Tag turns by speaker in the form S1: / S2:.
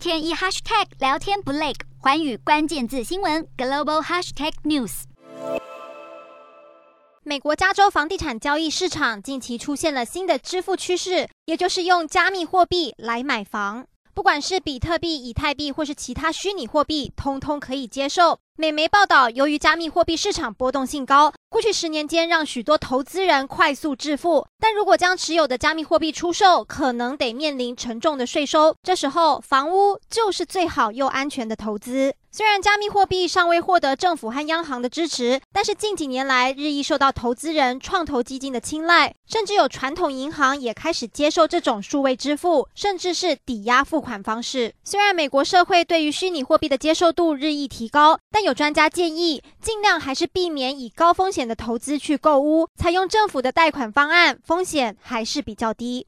S1: 天一 hashtag 聊天不累，环宇关键字新闻 global hashtag news。
S2: 美国加州房地产交易市场近期出现了新的支付趋势，也就是用加密货币来买房。不管是比特币、以太币，或是其他虚拟货币，通通可以接受。美媒报道，由于加密货币市场波动性高，过去十年间让许多投资人快速致富。但如果将持有的加密货币出售，可能得面临沉重的税收。这时候，房屋就是最好又安全的投资。虽然加密货币尚未获得政府和央行的支持，但是近几年来日益受到投资人、创投基金的青睐，甚至有传统银行也开始接受这种数位支付，甚至是抵押付款方式。虽然美国社会对于虚拟货币的接受度日益提高，但有有专家建议，尽量还是避免以高风险的投资去购物，采用政府的贷款方案，风险还是比较低。